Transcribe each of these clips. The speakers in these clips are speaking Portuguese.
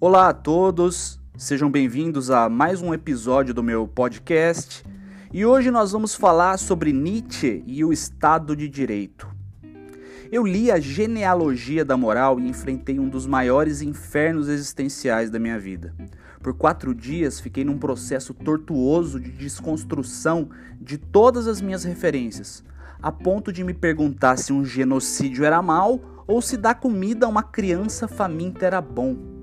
Olá a todos, sejam bem-vindos a mais um episódio do meu podcast. E hoje nós vamos falar sobre Nietzsche e o Estado de Direito. Eu li a genealogia da moral e enfrentei um dos maiores infernos existenciais da minha vida. Por quatro dias fiquei num processo tortuoso de desconstrução de todas as minhas referências, a ponto de me perguntar se um genocídio era mal ou se dar comida a uma criança faminta era bom.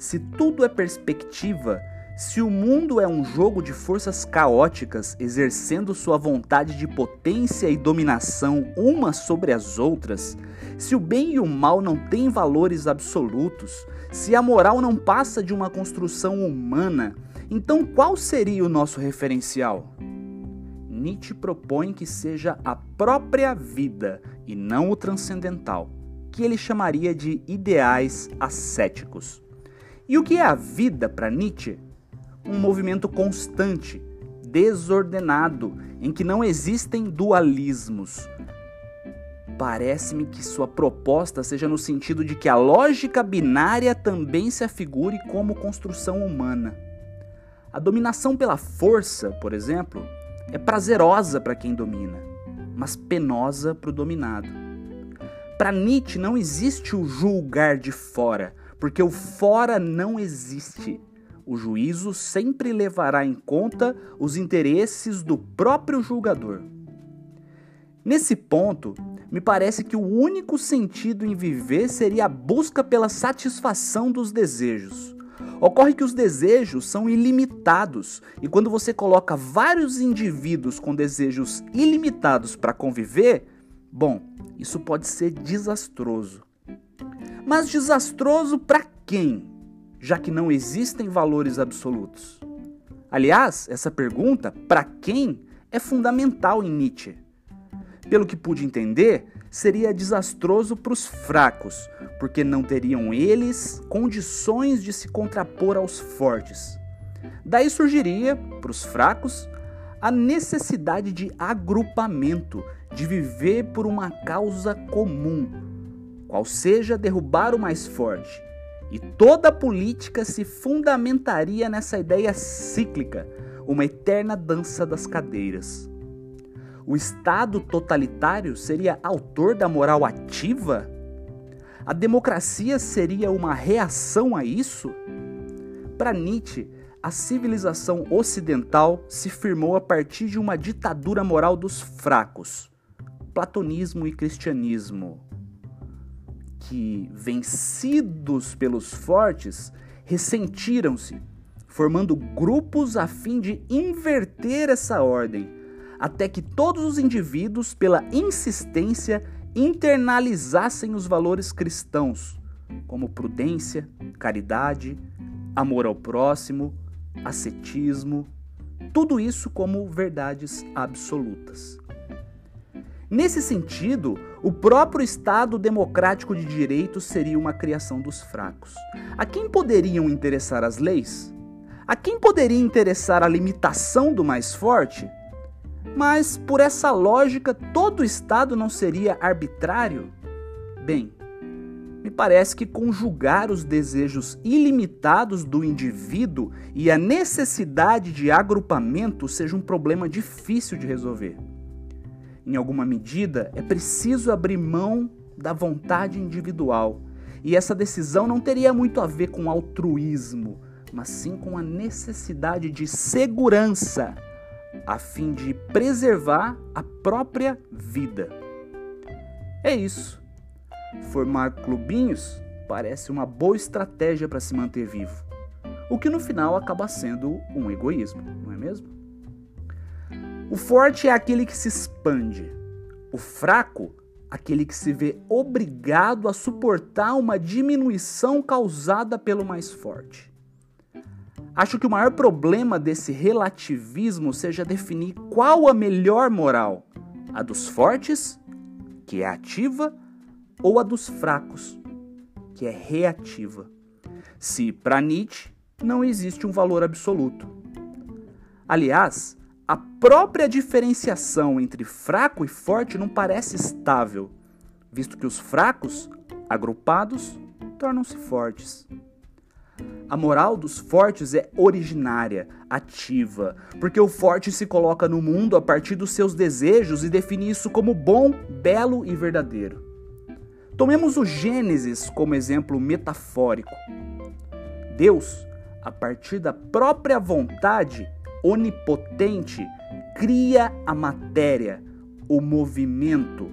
Se tudo é perspectiva, se o mundo é um jogo de forças caóticas exercendo sua vontade de potência e dominação umas sobre as outras, se o bem e o mal não têm valores absolutos, se a moral não passa de uma construção humana, então qual seria o nosso referencial? Nietzsche propõe que seja a própria vida e não o transcendental, que ele chamaria de ideais ascéticos. E o que é a vida para Nietzsche? Um movimento constante, desordenado, em que não existem dualismos. Parece-me que sua proposta seja no sentido de que a lógica binária também se afigure como construção humana. A dominação pela força, por exemplo, é prazerosa para quem domina, mas penosa para o dominado. Para Nietzsche não existe o julgar de fora, porque o fora não existe. O juízo sempre levará em conta os interesses do próprio julgador. Nesse ponto, me parece que o único sentido em viver seria a busca pela satisfação dos desejos. Ocorre que os desejos são ilimitados, e quando você coloca vários indivíduos com desejos ilimitados para conviver, bom, isso pode ser desastroso. Mas desastroso para quem? Já que não existem valores absolutos. Aliás, essa pergunta, para quem, é fundamental em Nietzsche. Pelo que pude entender, seria desastroso para os fracos, porque não teriam eles condições de se contrapor aos fortes. Daí surgiria, para os fracos, a necessidade de agrupamento, de viver por uma causa comum, qual seja derrubar o mais forte. E toda política se fundamentaria nessa ideia cíclica, uma eterna dança das cadeiras. O Estado totalitário seria autor da moral ativa? A democracia seria uma reação a isso? Para Nietzsche, a civilização ocidental se firmou a partir de uma ditadura moral dos fracos, platonismo e cristianismo, que, vencidos pelos fortes, ressentiram-se, formando grupos a fim de inverter essa ordem até que todos os indivíduos, pela insistência, internalizassem os valores cristãos, como prudência, caridade, amor ao próximo, ascetismo, tudo isso como verdades absolutas. Nesse sentido, o próprio Estado democrático de direito seria uma criação dos fracos. A quem poderiam interessar as leis? A quem poderia interessar a limitação do mais forte? Mas, por essa lógica, todo Estado não seria arbitrário? Bem, me parece que conjugar os desejos ilimitados do indivíduo e a necessidade de agrupamento seja um problema difícil de resolver. Em alguma medida, é preciso abrir mão da vontade individual, e essa decisão não teria muito a ver com altruísmo, mas sim com a necessidade de segurança a fim de preservar a própria vida. É isso. Formar clubinhos parece uma boa estratégia para se manter vivo, o que no final acaba sendo um egoísmo, não é mesmo? O forte é aquele que se expande, o fraco, aquele que se vê obrigado a suportar uma diminuição causada pelo mais forte. Acho que o maior problema desse relativismo seja definir qual a melhor moral: a dos fortes, que é ativa, ou a dos fracos, que é reativa. Se, para Nietzsche, não existe um valor absoluto. Aliás, a própria diferenciação entre fraco e forte não parece estável, visto que os fracos, agrupados, tornam-se fortes. A moral dos fortes é originária, ativa, porque o forte se coloca no mundo a partir dos seus desejos e define isso como bom, belo e verdadeiro. Tomemos o Gênesis como exemplo metafórico. Deus, a partir da própria vontade onipotente, cria a matéria, o movimento,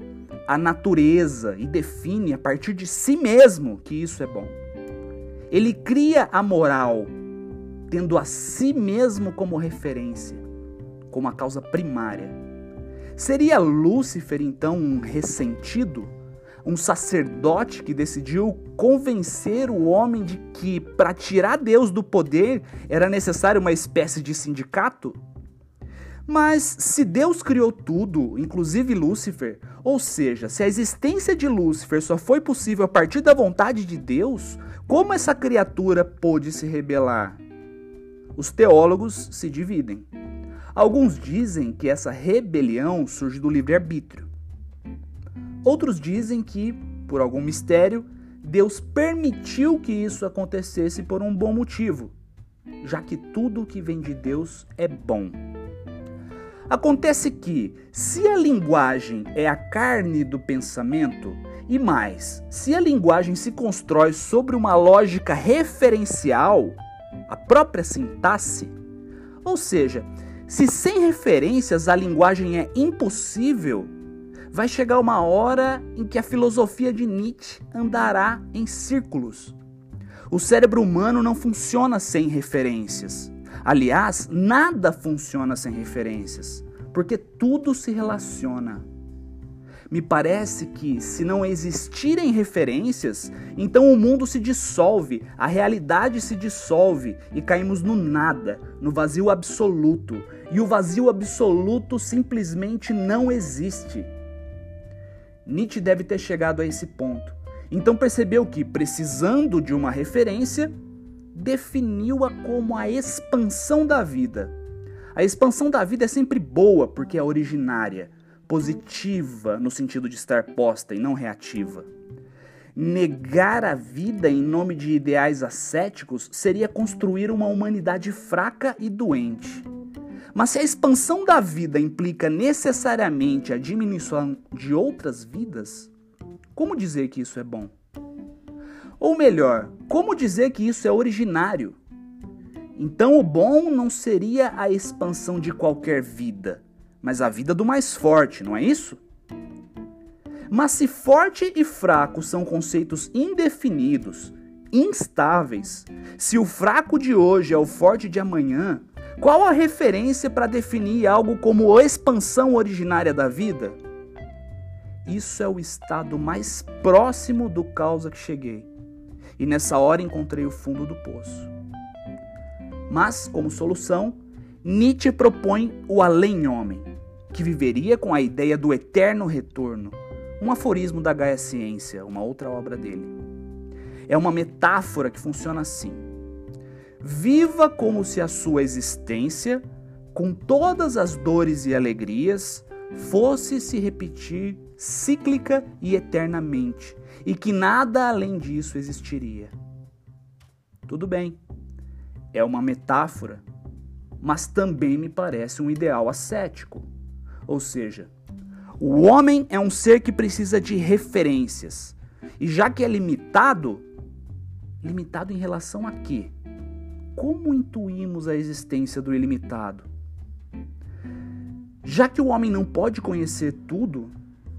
a natureza e define a partir de si mesmo que isso é bom. Ele cria a moral, tendo a si mesmo como referência, como a causa primária. Seria Lúcifer então um ressentido? Um sacerdote que decidiu convencer o homem de que para tirar Deus do poder era necessário uma espécie de sindicato? Mas se Deus criou tudo, inclusive Lúcifer, ou seja, se a existência de Lúcifer só foi possível a partir da vontade de Deus, como essa criatura pôde se rebelar? Os teólogos se dividem. Alguns dizem que essa rebelião surge do livre-arbítrio. Outros dizem que, por algum mistério, Deus permitiu que isso acontecesse por um bom motivo, já que tudo que vem de Deus é bom. Acontece que, se a linguagem é a carne do pensamento, e mais, se a linguagem se constrói sobre uma lógica referencial, a própria sintaxe, ou seja, se sem referências a linguagem é impossível, vai chegar uma hora em que a filosofia de Nietzsche andará em círculos. O cérebro humano não funciona sem referências. Aliás, nada funciona sem referências, porque tudo se relaciona. Me parece que, se não existirem referências, então o mundo se dissolve, a realidade se dissolve e caímos no nada, no vazio absoluto. E o vazio absoluto simplesmente não existe. Nietzsche deve ter chegado a esse ponto. Então percebeu que, precisando de uma referência, definiu-a como a expansão da vida. A expansão da vida é sempre boa porque é originária, positiva no sentido de estar posta e não reativa. Negar a vida em nome de ideais ascéticos seria construir uma humanidade fraca e doente. Mas se a expansão da vida implica necessariamente a diminuição de outras vidas, como dizer que isso é bom? Ou melhor, como dizer que isso é originário? Então o bom não seria a expansão de qualquer vida, mas a vida do mais forte, não é isso? Mas se forte e fraco são conceitos indefinidos, instáveis, se o fraco de hoje é o forte de amanhã, qual a referência para definir algo como expansão originária da vida? Isso é o estado mais próximo do caos a que cheguei e nessa hora encontrei o fundo do poço. Mas, como solução, Nietzsche propõe o além-homem, que viveria com a ideia do eterno retorno, um aforismo da Gaia Ciência, uma outra obra dele. É uma metáfora que funciona assim: Viva como se a sua existência, com todas as dores e alegrias, fosse se repetir cíclica e eternamente, e que nada além disso existiria. Tudo bem, é uma metáfora, mas também me parece um ideal ascético. Ou seja, o homem é um ser que precisa de referências, e já que é limitado, limitado em relação a quê? Como intuímos a existência do ilimitado? Já que o homem não pode conhecer tudo,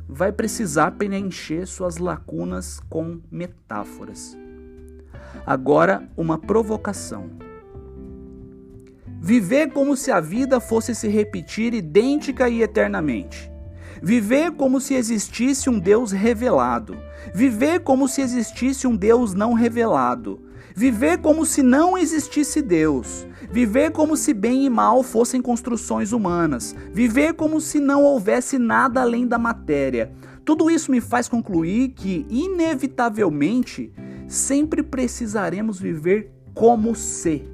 vai precisar preencher suas lacunas com metáforas. Agora, uma provocação. Viver como se a vida fosse se repetir idêntica e eternamente. Viver como se existisse um Deus revelado. Viver como se existisse um Deus não revelado. Viver como se não existisse Deus. Viver como se bem e mal fossem construções humanas. Viver como se não houvesse nada além da matéria. Tudo isso me faz concluir que, inevitavelmente, sempre precisaremos viver como se.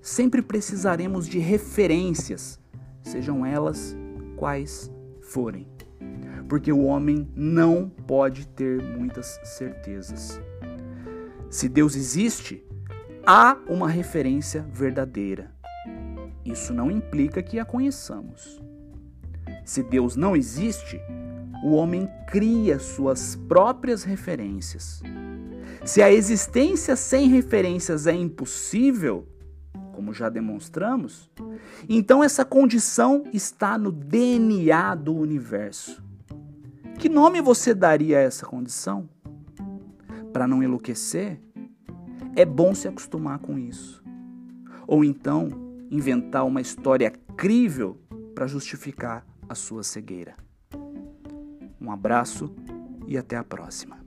Sempre precisaremos de referências, sejam elas quais forem. Porque o homem não pode ter muitas certezas. Se Deus existe, há uma referência verdadeira. Isso não implica que a conheçamos. Se Deus não existe, o homem cria suas próprias referências. Se a existência sem referências é impossível, como já demonstramos, então essa condição está no DNA do universo. Que nome você daria a essa condição? Para não enlouquecer, é bom se acostumar com isso. Ou então inventar uma história crível para justificar a sua cegueira. Um abraço e até a próxima.